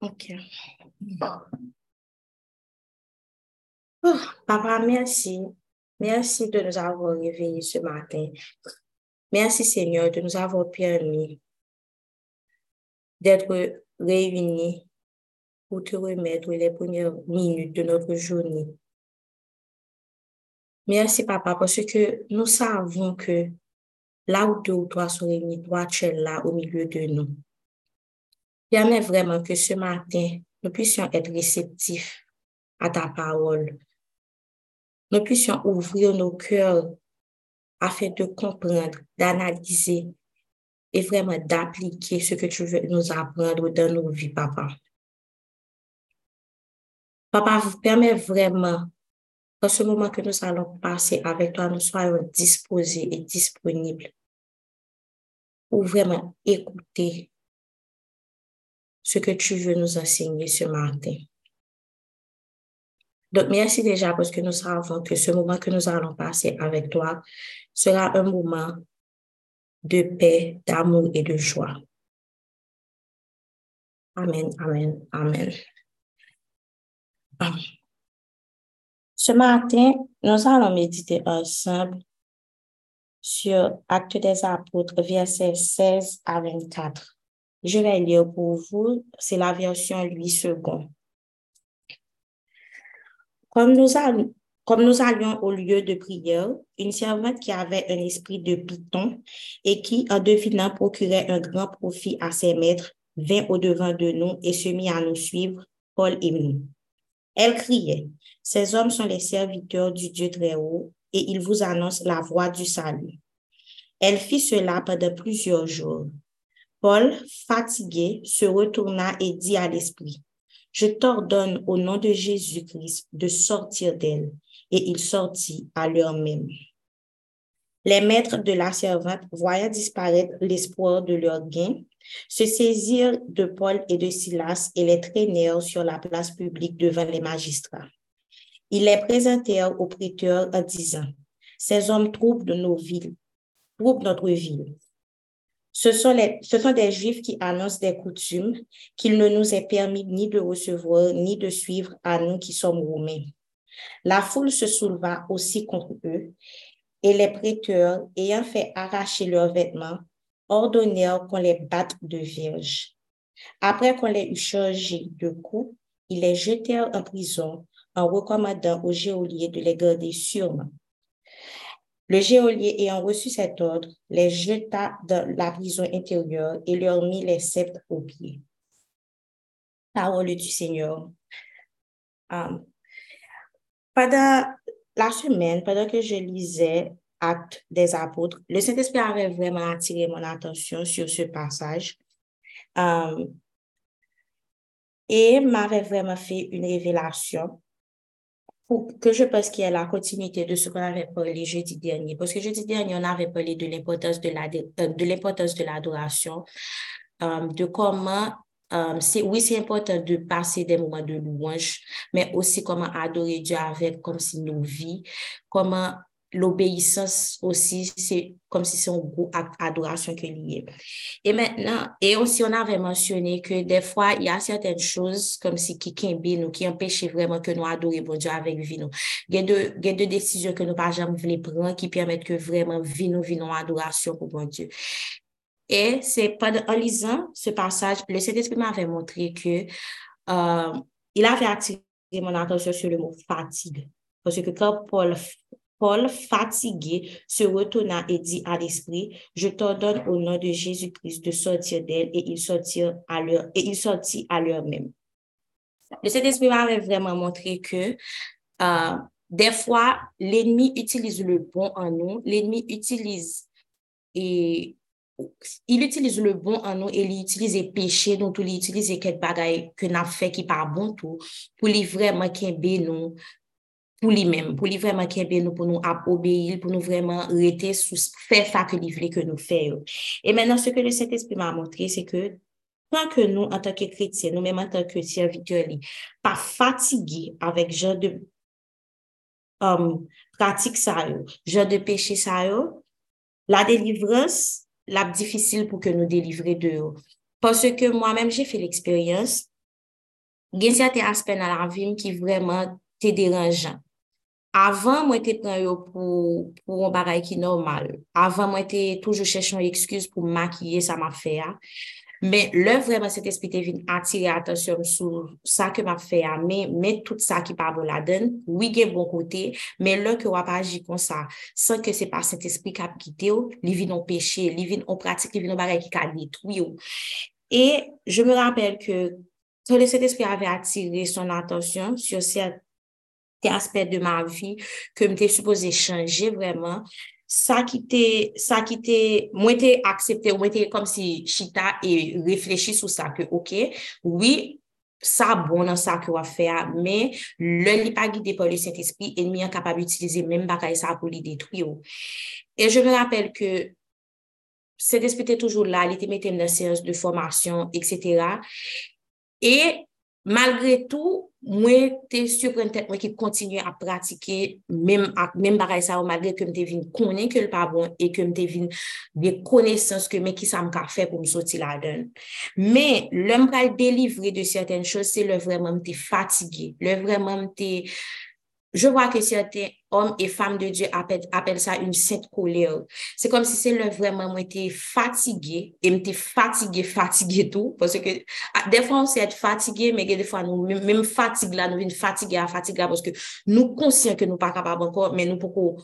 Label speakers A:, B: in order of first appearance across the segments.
A: Ok. Oh, papa, merci. Merci de nous avoir réveillés ce matin. Merci Seigneur de nous avoir permis d'être réunis pour te remettre les premières minutes de notre journée. Merci papa parce que nous savons que là où deux ou trois sont réunis, toi tu es là au milieu de nous. Permets vraiment que ce matin, nous puissions être réceptifs à ta parole. Nous puissions ouvrir nos cœurs afin de comprendre, d'analyser et vraiment d'appliquer ce que tu veux nous apprendre dans nos vies, papa. Papa, vous permet vraiment, dans ce moment que nous allons passer avec toi, nous soyons disposés et disponibles pour vraiment écouter ce que tu veux nous enseigner ce matin. Donc, merci déjà parce que nous savons que ce moment que nous allons passer avec toi sera un moment de paix, d'amour et de joie. Amen, amen, amen. Ce matin, nous allons méditer ensemble sur Acte des Apôtres, versets 16 à 24. Je vais lire pour vous, c'est la version 8 secondes. Comme nous, allons, comme nous allions au lieu de prière, une servante qui avait un esprit de python et qui, en devinant, procurait un grand profit à ses maîtres, vint au-devant de nous et se mit à nous suivre, Paul et nous. Elle criait, Ces hommes sont les serviteurs du Dieu très haut et ils vous annoncent la voie du salut. Elle fit cela pendant plusieurs jours. Paul, fatigué, se retourna et dit à l'Esprit, Je t'ordonne au nom de Jésus-Christ de sortir d'elle. Et il sortit à l'heure même. Les maîtres de la servante, voyant disparaître l'espoir de leur gain, se saisirent de Paul et de Silas et les traînèrent sur la place publique devant les magistrats. Ils les présentèrent aux prêteurs en disant, Ces hommes troublent de nos villes, notre ville ce sont des Juifs qui annoncent des coutumes qu'il ne nous est permis ni de recevoir ni de suivre à nous qui sommes Romains. La foule se souleva aussi contre eux et les prêteurs, ayant fait arracher leurs vêtements, ordonnèrent qu'on les batte de vierges. Après qu'on les eut chargés de coups, ils les jetèrent en prison en recommandant aux geôliers de les garder sûrement. Le geôlier ayant reçu cet ordre, les jeta dans la prison intérieure et leur mit les sceptres aux pieds. Parole du Seigneur. Pendant la semaine, pendant que je lisais Actes des apôtres, le Saint-Esprit avait vraiment attiré mon attention sur ce passage um, et m'avait vraiment fait une révélation que je pense qu'il y a la continuité de ce qu'on avait parlé jeudi dernier. Parce que jeudi dernier, on avait parlé de l'importance de la, euh, de de l'adoration, euh, de comment euh, c'est, oui, c'est important de passer des moments de louange, mais aussi comment adorer Dieu avec comme si nos vies, comment l'obéissance aussi, c'est comme si c'est un gros acte d'adoration que lié. Et maintenant, et aussi on avait mentionné que des fois, il y a certaines choses comme si qui nous, qui empêchent vraiment que nous adorions bon Dieu avec vie nous. Il y a deux, il y a deux décisions que nous pas jamais voulu prendre qui permettent que vraiment vie nous, vie nous, adoration pour bon Dieu. Et c'est en lisant ce passage, le Saint-Esprit m'avait montré que euh, il avait attiré mon attention sur le mot fatigue. Parce que quand Paul Paul, fatigué, se retourna et dit à l'esprit, je t'ordonne au nom de Jésus-Christ de sortir d'elle et il sortit à l'heure, et il sortit à l'heure même. Le Saint-Esprit m'avait vraiment montré que euh, des fois, l'ennemi utilise le bon en nous, l'ennemi utilise et il utilise le bon en nous et il utilise les péchés, donc il utilise quelques bagailles que n'a fait qui pas bon tout, pour lui vraiment qu'il nous, pour lui-même, pour lui vraiment qu'il nous, pour nous obéir, pour nous vraiment rester sous, faire ça que lui que nous fassions. Et maintenant, ce que le Saint-Esprit m'a montré, c'est que tant que nous, en tant que chrétiens, nous-mêmes en tant que serviteurs, pas fatigués avec genre de um, pratique ça, genre de péché ça, la délivrance, la difficile pour que nous délivrer de eux. Parce que moi-même, j'ai fait l'expérience. Il y a certains aspects dans la vie qui vraiment te dérangeant. Avant, moi, te pren yo pour, un bagay qui normal. Avant, moi, te toujours cherchant une excuse pour maquiller ça m'a fait. Mais là, vraiment, cet esprit te vient attirer attention sur ça que m'a fait, mais, mais tout ça qui parle la donne, oui, il y a bon côté, mais là que on pas agir comme ça, sans que c'est pas cet esprit qui a quitté, il vient en péché, il vient en pratique, il vient en bagay qui a détruit. Et je me rappelle que quand cet esprit avait attiré son attention sur cette aspect de ma vie que m'était supposé changer vraiment. Ça qui était, ça qui était, moi était accepté, moi était comme si chita et réfléchi sur ça que, ok, oui, ça bon dans ça que va faire, mais le n'est pas guidé par le Saint-Esprit, ennemi est capable d'utiliser même bagaille ça pour les détruire. Et je me rappelle que cet esprit était toujours là, il était mis dans la séance de formation, etc. Et malgré tout, moi, te surprendre moi qui continue à pratiquer même même pareil ça malgré que me devine connaître que le pas bon et que me devine des connaissances que mais qui ça me fait pour me sortir là-dedans. Mais l'homme va délivrer de certaines choses, c'est le vraiment me fatigué, le vraiment me Je vois que certains hommes et femmes de Dieu appellent, appellent ça une sainte colère. C'est comme si c'est le vraiment, moi, j'étais fatigué, et j'étais fatigué, fatigué tout, parce que ah, des fois, on sait être fatigué, mais des fois, nous, même fatigue là, nous venons fatigué à fatiguer parce que nous conscients que nous pas capables encore, mais nous pouvons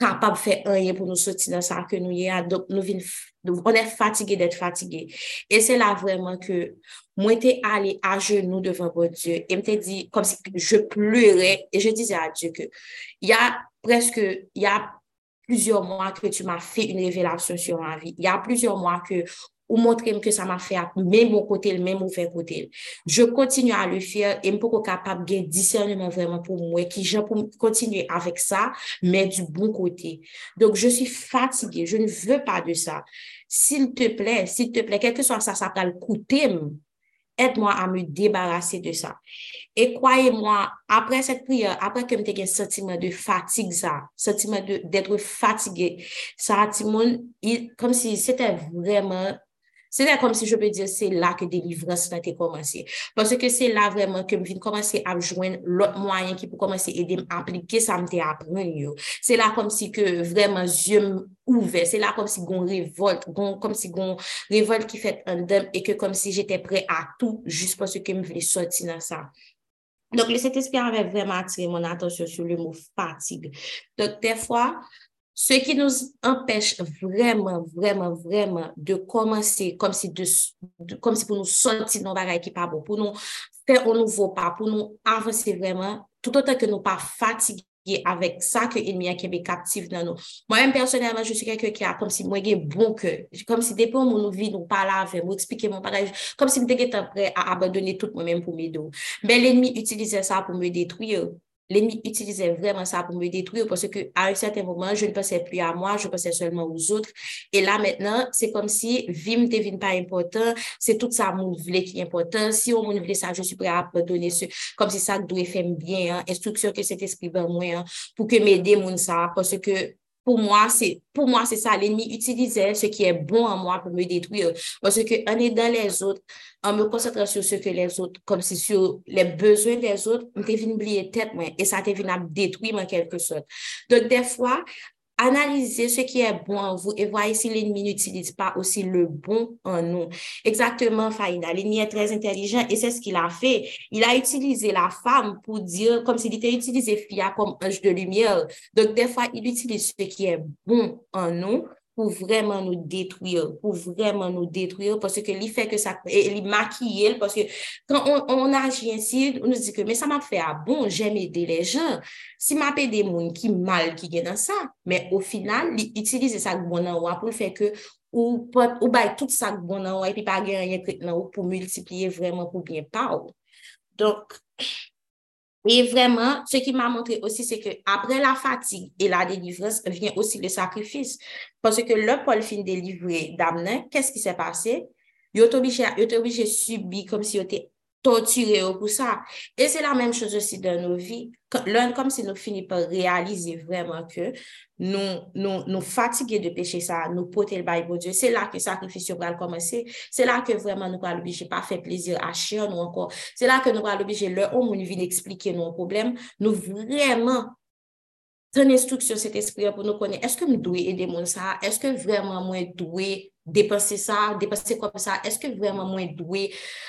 A: capable de faire rien pour nous sortir dans ça que nous y a. Donc, on est fatigué d'être fatigué. Et c'est là vraiment que moi, j'étais allé à genoux devant Dieu et me dit comme si je pleurais et je disais à Dieu que il y a presque, il y a plusieurs mois que tu m'as fait une révélation sur ma vie. Il y a plusieurs mois que ou montrer que ça m'a fait même bon côté, le même mauvais côté. Je continue à le faire et je suis capable de discernement vraiment pour moi, qui je pour continuer avec ça, mais du bon côté. Donc, je suis fatiguée. Je ne veux pas de ça. S'il te plaît, s'il te plaît, quel que soit ça, ça va le coûter, aide-moi à me débarrasser de ça. Et croyez-moi, après cette prière, après que j'ai un sentiment de fatigue, ça, sentiment d'être fatigué, ça, comme si c'était vraiment c'est comme si je peux dire, c'est là que délivrance a commencé. Parce que c'est là vraiment que je viens commencer à joindre l'autre moyen qui peut commencer à aider à appliquer ça. C'est là comme si que vraiment yeux ouverts. C'est là comme si on révolte, comme si on révolte fait un dème et que comme si j'étais prêt à tout juste parce que je voulais sortir dans ça. Donc, le Saint-Esprit avait vraiment attiré mon attention sur le mot fatigue. Donc, des fois, Ce qui nous empêche vraiment, vraiment, vraiment de commencer comme si, de, de, comme si pour nous sortir nos bagailles qui pas bon, pour nous faire un nouveau pas, pour nous avancer vraiment, tout autant que nous pas fatigués avec ça que l'ennemi a qui est captif dans nous. Moi-même, personnellement, je suis quelqu'un qui a comme si moi, j'ai bon cœur. Comme si depuis mon vie, nous parle avec moi, expliquer mon bagage, comme si j'étais prêt à abandonner tout moi-même pour m'aider. Mais l'ennemi utilisait ça pour me détruire. L'ennemi utilisait vraiment ça pour me détruire parce que à un certain moment, je ne pensais plus à moi, je pensais seulement aux autres. Et là, maintenant, c'est comme si ne devine pas important, c'est tout ça mon voulait qui est important. Si on voulait ça, je suis prêt à donner ce, comme si ça doit faire bien, hein, instruction que cet esprit va moi, hein, pour que m'aider mon ça, parce que pour moi, c'est pour moi c'est ça. L'ennemi utilisait ce qui est bon en moi pour me détruire. Parce que en aidant les autres, en me concentrant sur ce que les autres, comme si sur les besoins des autres, je venu oublier tête moi et ça te venu détruire en quelque sorte. Donc des fois, analysez ce qui est bon en vous et voyez si l'ennemi n'utilise pas aussi le bon en nous. Exactement, Faïda. L'ennemi est très intelligent et c'est ce qu'il a fait. Il a utilisé la femme pour dire, comme s'il était utilisé Fia comme ange de lumière. Donc, des fois, il utilise ce qui est bon en nous pour vraiment nous détruire, pour vraiment nous détruire, parce que il fait que ça, il maquille, parce que quand on, agit ainsi, on nous dit que, mais ça m'a fait, ah bon, j'aime aider les gens. Si m'a des gens qui mal, qui est dans ça, mais au final, il utilise ça pour le faire que, ou, ou bah, tout ça et puis pas rien pour multiplier vraiment pour bien pas. Donc, et vraiment, ce qui m'a montré aussi, c'est que après la fatigue et la délivrance vient aussi le sacrifice. Parce que le Paul fin délivré d'Amna, qu'est-ce qui s'est passé? Il est obligé, obligé de subir comme si il était torturer pour ça. Et c'est la même chose aussi dans nos vies. L'un, comme si nous finissons par réaliser vraiment que nous, nous, nous fatigués de pécher ça, nous porter le bail pour Dieu. C'est là que le sacrifice va commencer. C'est là que vraiment nous allons l'obliger pas faire plaisir à chien nous encore. C'est là que nous allons l'obliger le homme nous vient expliquer nos problèmes. Nous vraiment ton instruction cet esprit pour nous connaître. Est-ce que nous devons aider mon ça? Est-ce que vraiment moi devons dépenser ça, dépenser comme ça? Est-ce que vraiment moi devons,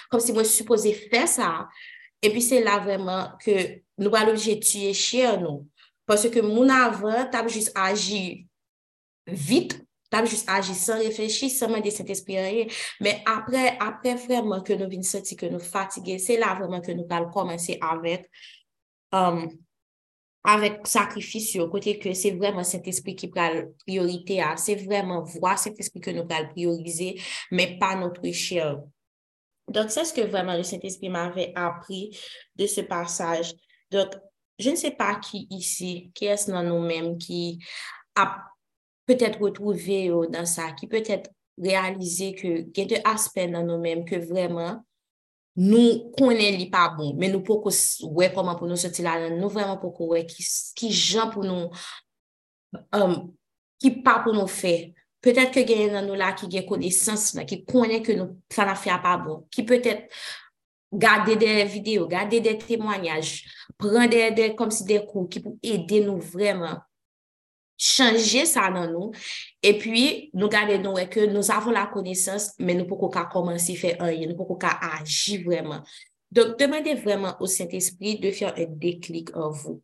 A: comme si moi supposé faire ça? Et puis c'est là vraiment que nous allons l'obliger de tuer nous. Parce que mon avant, tu as juste agi vite, tu as juste agi sans réfléchir, sans demander cet esprit. Mais après, après vraiment que nous venons sentir que nous fatigués, c'est là vraiment que nous allons commencer avec um, avec sacrifice au côté que c'est vraiment cet esprit qui prend priorité c'est vraiment voir cet esprit que nous allons prioriser, mais pas notre chair. Donc, c'est ce que vraiment le Saint-Esprit m'avait appris de ce passage. Donc, je ne sais pas qui ici, qui est-ce dans nous-mêmes qui a peut-être retrouvé dans ça, qui peut-être réalisé que il y a deux aspects dans nous-mêmes que vraiment nou konen li pa bon, men nou pou kou wè koman pou nou soti la nan, nou vreman pou kou wè ki, ki jan pou nou, um, ki pa pou nou fè. Petèt ke genye nan nou la ki gen konesans la, ki konen ke nou sa na fè a pa bon, ki petèt gade de videyo, gade de témoanyaj, pren de, de kom si de kou, ki pou ede nou vreman changer ça dans nous. Et puis, nous gardons que nous avons la connaissance, mais nous ne pouvons pas commencer à faire rien, nous ne pouvons pas agir vraiment. Donc, demandez vraiment au Saint-Esprit de faire un déclic en vous.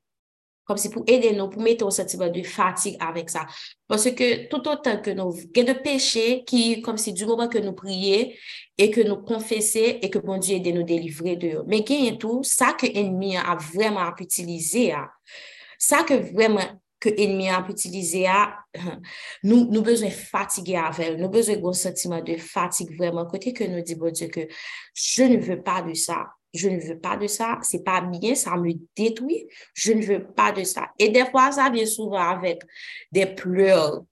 A: Comme si pour aider nous, pour mettre un sentiment de fatigue avec ça. Parce que tout autant que nous, il y a des péchés qui, comme si du moment que nous prions et que nous confessons et que bon Dieu aide nous délivrer de. Mais il y tout, ça que l'ennemi a vraiment utilisé, ça que vraiment que l'ennemi a utilisé à nous nous besoin fatiguer avec nous besoin d'un sentiment de fatigue vraiment. Côté que nous dit bon Dieu que je ne veux pas de ça. Je ne veux pas de ça. C'est pas bien. Ça me détruit. Je ne veux pas de ça. Et des fois ça vient souvent avec des pleurs.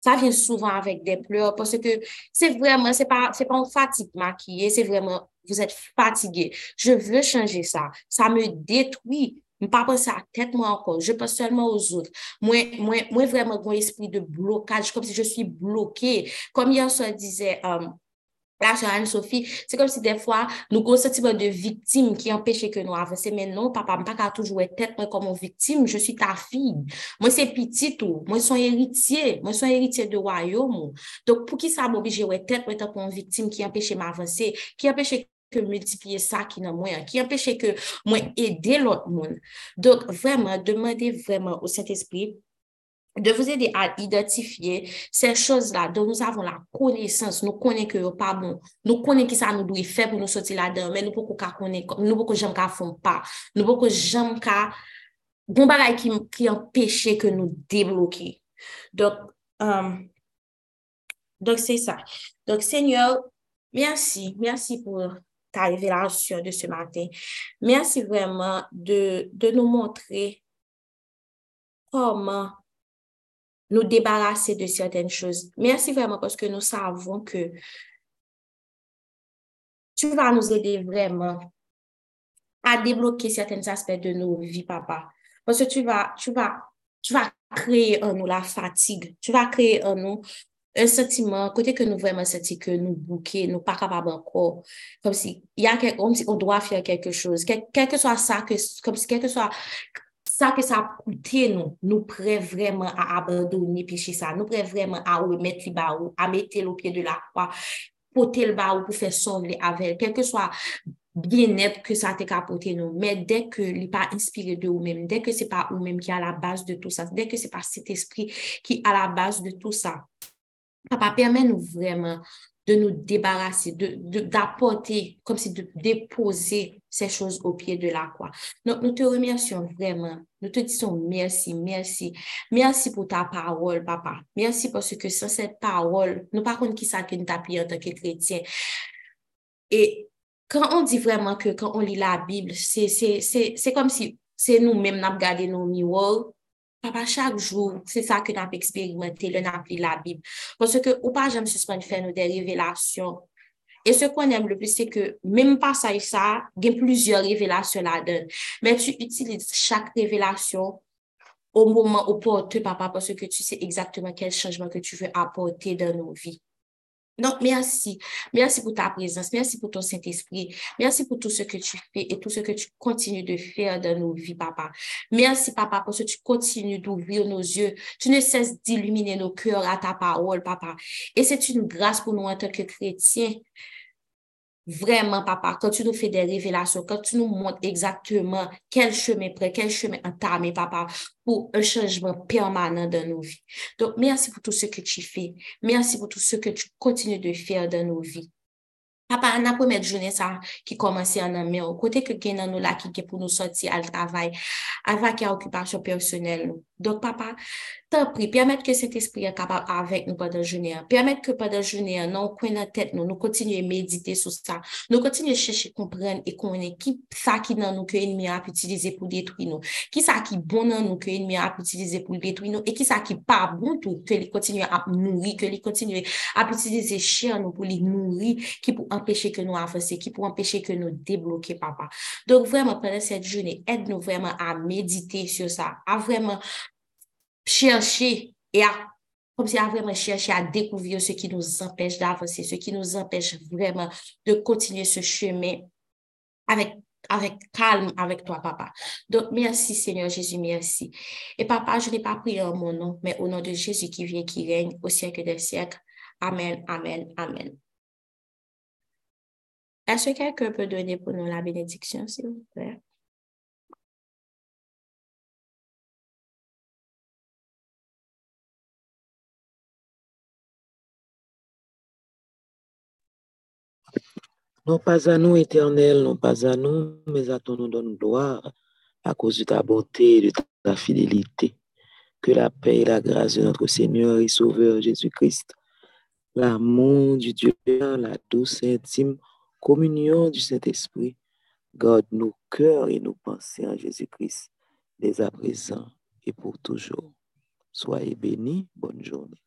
A: Ça vient souvent avec des pleurs parce que c'est vraiment c'est pas pas une fatigue maquillée. C'est vraiment vous êtes fatigué. Je veux changer ça. Ça me détruit Je ne pas penser à tête moi encore. Je pense seulement aux autres. Moi, moi, moi vraiment, un esprit de blocage, comme si je suis bloquée. Comme hier soir disait, um, là, Anne-Sophie, c'est comme si des fois, nous avons ce type de victime qui empêche que nous avancions. Mais non, papa, je ne pas toujours être tête moi comme une victime. Je suis ta fille. Moi, c'est petit tout. Moi, je suis héritier. Moi, je suis héritier de royaume. Donc, pour qui ça m'oblige à être tête moi comme une victime qui empêche m'avancer, qui empêche que multiplier ça qui n'a moyen, qui empêche que moi aider l'autre monde. Donc, vraiment, demandez vraiment au Saint-Esprit de vous aider à identifier ces choses-là dont nous avons la connaissance, nous connaissons que pas bon, nous connaissons que ça nous doit faire pour nous sortir là-dedans, mais nous pouvons pas connaître, nous pouvons jamais faire pas, nous pouvons jamais bon bagay qui, qui empêche que nous débloquer. Donc, um, donc c'est ça. Donc, Seigneur, merci, merci pour ta révélation de ce matin. Merci vraiment de, de nous montrer comment nous débarrasser de certaines choses. Merci vraiment parce que nous savons que tu vas nous aider vraiment à débloquer certains aspects de nos vies, papa. Parce que tu vas, tu vas, tu vas créer en nous la fatigue. Tu vas créer en nous un sentiment, côté que nous vraiment senti que nous bouquons, nous pas capables encore, comme si, il y a comme si on doit faire quelque chose, quel, que soit ça, que, comme si, quel que soit ça que ça a coûté nous, nous prêts vraiment à abandonner péché ça, nous prêts vraiment à remettre le bas à mettre le pied de la croix, porter le bas pour faire sonner avec, quel que soit bien-être que ça t'a capoté nous. Mais dès que n'est pas inspiré de vous-même, dès que c'est pas vous-même qui est à la base de tout ça, dès que c'est pas cet esprit qui est à la base de tout ça, Papa, permet-nous vraiment de nous débarrasser, d'apporter, comme si de déposer ces choses au pied de la croix. Donc, nous te remercions vraiment. Nous te disons merci, merci. Merci pour ta parole, papa. Merci parce que sans cette parole, nous pas contre qui ça que nous en tant que chrétien. Et quand on dit vraiment que quand on lit la Bible, c'est comme si c'est nous-mêmes, nous regardé nos miroirs Papa, chaque jour, c'est ça que nous avons expérimenté, le n'a la Bible. Parce que, ou pas, j'aime suspendre faire nos des révélations Et ce qu'on aime le plus, c'est que même pas ça et ça, il y a plusieurs révélations là-dedans. Mais tu utilises chaque révélation au moment opportun, papa, parce que tu sais exactement quel changement que tu veux apporter dans nos vies. Donc, merci. Merci pour ta présence. Merci pour ton Saint-Esprit. Merci pour tout ce que tu fais et tout ce que tu continues de faire dans nos vies, papa. Merci, papa, parce que tu continues d'ouvrir nos yeux. Tu ne cesses d'illuminer nos cœurs à ta parole, papa. Et c'est une grâce pour nous en tant que chrétiens Vraiment, papa, quand tu nous fais des révélations, quand tu nous montres exactement quel chemin prêt, quel chemin entamé, papa, pour un changement permanent dans nos vies. Donc, merci pour tout ce que tu fais. Merci pour tout ce que tu continues de faire dans nos vies. Papa, an apou met jounen sa ki komanse an anme ou. Kote ke gen nan nou la ki ke pou nou soti al travay. Alva ki a okupasyon personel nou. Dok papa, tan pri, permet ke set espri an kapap avek nou padan jounen an. Permet ke padan jounen an, nou kwen nan tet nou. Nou kontinye medite sou sa. Nou kontinye cheshe kompren e konen ki sa ki nan nou ke enmi ap utilize pou detwi nou. Ki sa ki bon nan nou ke enmi ap utilize pou detwi nou. E ki sa ki pa bon tou ke li kontinye ap nouri, ke li kontinye ap utilize chen nou pou li nouri ki pou an empêcher que nous avancer, qui pour empêcher que nous débloquer, papa. Donc, vraiment, pendant cette journée, aide-nous vraiment à méditer sur ça, à vraiment chercher et à comme si à vraiment chercher à découvrir ce qui nous empêche d'avancer, ce qui nous empêche vraiment de continuer ce chemin avec avec calme avec toi, papa. Donc, merci Seigneur Jésus, merci. Et papa, je n'ai pas prié en mon nom, mais au nom de Jésus qui vient, qui règne au siècle des siècles. Amen, amen, amen. Est-ce que quelqu'un peut donner pour nous la bénédiction, s'il vous plaît?
B: Non pas à nous, éternel, non pas à nous, mais à ton nom donne gloire à cause de ta bonté et de ta fidélité. Que la paix et la grâce de notre Seigneur et Sauveur Jésus-Christ, l'amour du Dieu, la douce intime communion du Saint-Esprit garde nos cœurs et nos pensées en Jésus-Christ, dès à présent et pour toujours. Soyez bénis. Bonne journée.